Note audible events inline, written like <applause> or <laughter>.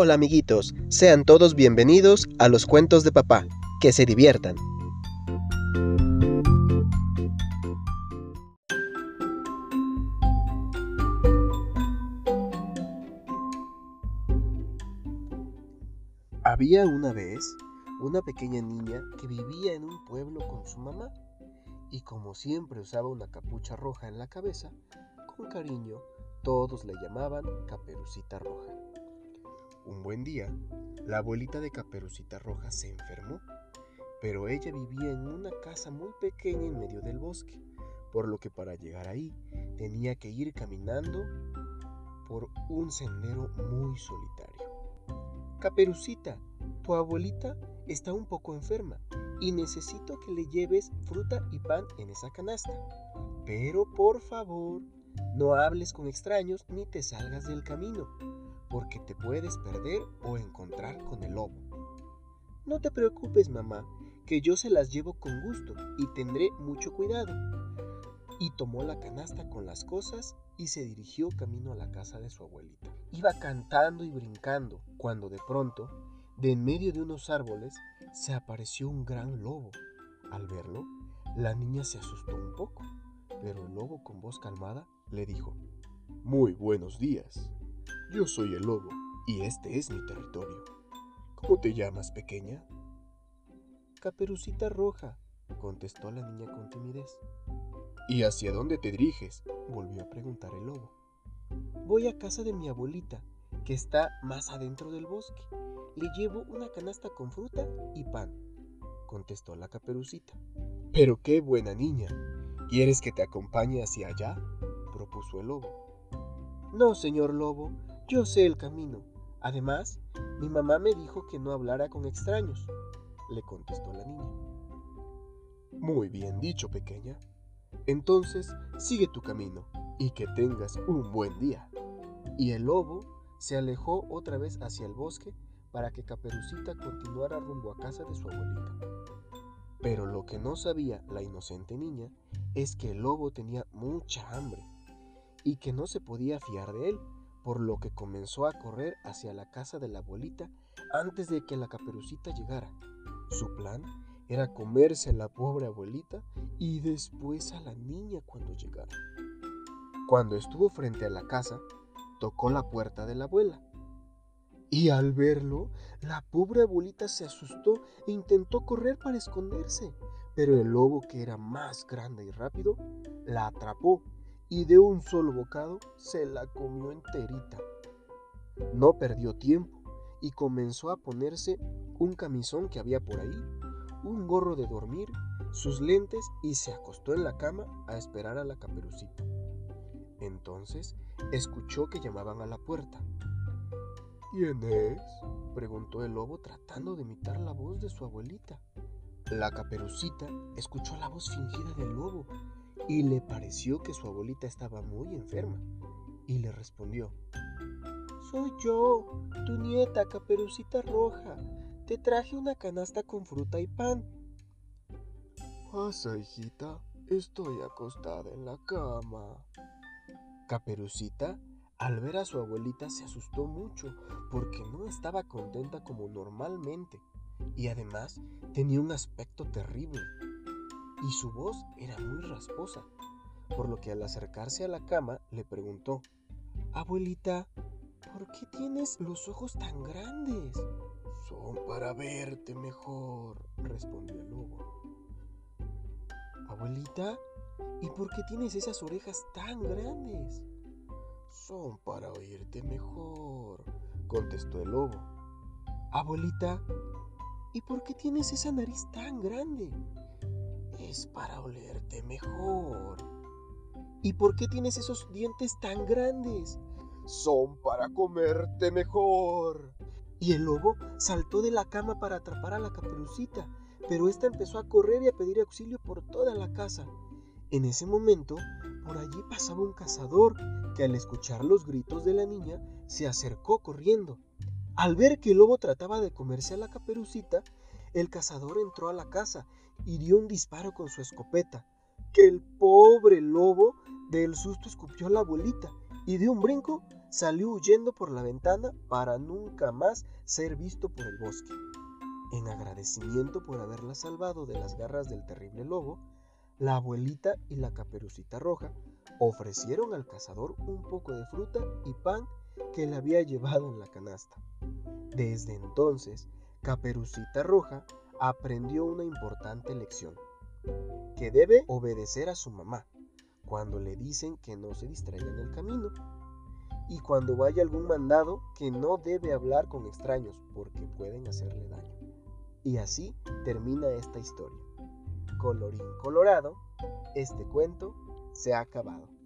Hola amiguitos, sean todos bienvenidos a los cuentos de papá. Que se diviertan. Había una vez una pequeña niña que vivía en un pueblo con su mamá y como siempre usaba una capucha roja en la cabeza, con cariño todos le llamaban Caperucita Roja. Un buen día, la abuelita de Caperucita Roja se enfermó, pero ella vivía en una casa muy pequeña en medio del bosque, por lo que para llegar ahí tenía que ir caminando por un sendero muy solitario. Caperucita, tu abuelita está un poco enferma y necesito que le lleves fruta y pan en esa canasta. Pero por favor, no hables con extraños ni te salgas del camino, porque te puedes perder o encontrar con el lobo. No te preocupes, mamá, que yo se las llevo con gusto y tendré mucho cuidado. Y tomó la canasta con las cosas y se dirigió camino a la casa de su abuelita. Iba cantando y brincando cuando de pronto de en medio de unos árboles se apareció un gran lobo. Al verlo, la niña se asustó un poco, pero el lobo con voz calmada le dijo, Muy buenos días. Yo soy el lobo y este es mi territorio. ¿Cómo te llamas, pequeña? Caperucita Roja, contestó la niña con timidez. ¿Y hacia dónde te diriges? volvió a preguntar el lobo. Voy a casa de mi abuelita, que está más adentro del bosque. Le llevo una canasta con fruta y pan, contestó la caperucita. Pero qué buena niña. ¿Quieres que te acompañe hacia allá? propuso el lobo. No, señor lobo, yo sé el camino. Además, mi mamá me dijo que no hablara con extraños, le contestó la niña. Muy bien dicho, pequeña. Entonces, sigue tu camino y que tengas un buen día. Y el lobo se alejó otra vez hacia el bosque para que Caperucita continuara rumbo a casa de su abuelita. Pero lo que no sabía la inocente niña es que el lobo tenía mucha hambre y que no se podía fiar de él, por lo que comenzó a correr hacia la casa de la abuelita antes de que la caperucita llegara. Su plan era comerse a la pobre abuelita y después a la niña cuando llegara. Cuando estuvo frente a la casa, tocó la puerta de la abuela. Y al verlo, la pobre abuelita se asustó e intentó correr para esconderse. Pero el lobo, que era más grande y rápido, la atrapó y de un solo bocado se la comió enterita. No perdió tiempo y comenzó a ponerse un camisón que había por ahí, un gorro de dormir, sus lentes y se acostó en la cama a esperar a la caperucita. Entonces escuchó que llamaban a la puerta. ¿Quién es? preguntó el lobo tratando de imitar la voz de su abuelita. La caperucita escuchó la voz fingida del lobo y le pareció que su abuelita estaba muy enferma y le respondió. Soy yo, tu nieta Caperucita Roja. Te traje una canasta con fruta y pan. Pasa, hijita, estoy acostada en la cama. Caperucita, al ver a su abuelita, se asustó mucho porque no estaba contenta como normalmente y además tenía un aspecto terrible y su voz era muy rasposa, por lo que al acercarse a la cama le preguntó, Abuelita, ¿por qué tienes los ojos tan grandes? Son para verte mejor, respondió el lobo. Abuelita, ¿Y por qué tienes esas orejas tan grandes? Son para oírte mejor, contestó el lobo. Abuelita, ¿y por qué tienes esa nariz tan grande? Es para olerte mejor. ¿Y por qué tienes esos dientes tan grandes? Son para comerte mejor. Y el lobo saltó de la cama para atrapar a la caperucita, pero ésta empezó a correr y a pedir auxilio por toda la casa. En ese momento, por allí pasaba un cazador que al escuchar los gritos de la niña se acercó corriendo. Al ver que el lobo trataba de comerse a la caperucita, el cazador entró a la casa y dio un disparo con su escopeta, que el pobre lobo del susto escupió a la abuelita y de un brinco salió huyendo por la ventana para nunca más ser visto por el bosque. En agradecimiento por haberla salvado de las garras del terrible lobo, la abuelita y la caperucita roja ofrecieron al cazador un poco de fruta y pan que le había <laughs> llevado en la canasta. Desde entonces, Caperucita Roja aprendió una importante lección, que debe obedecer a su mamá cuando le dicen que no se distraiga en el camino y cuando vaya algún mandado que no debe hablar con extraños porque pueden hacerle daño. Y así termina esta historia. Colorín colorado, este cuento se ha acabado.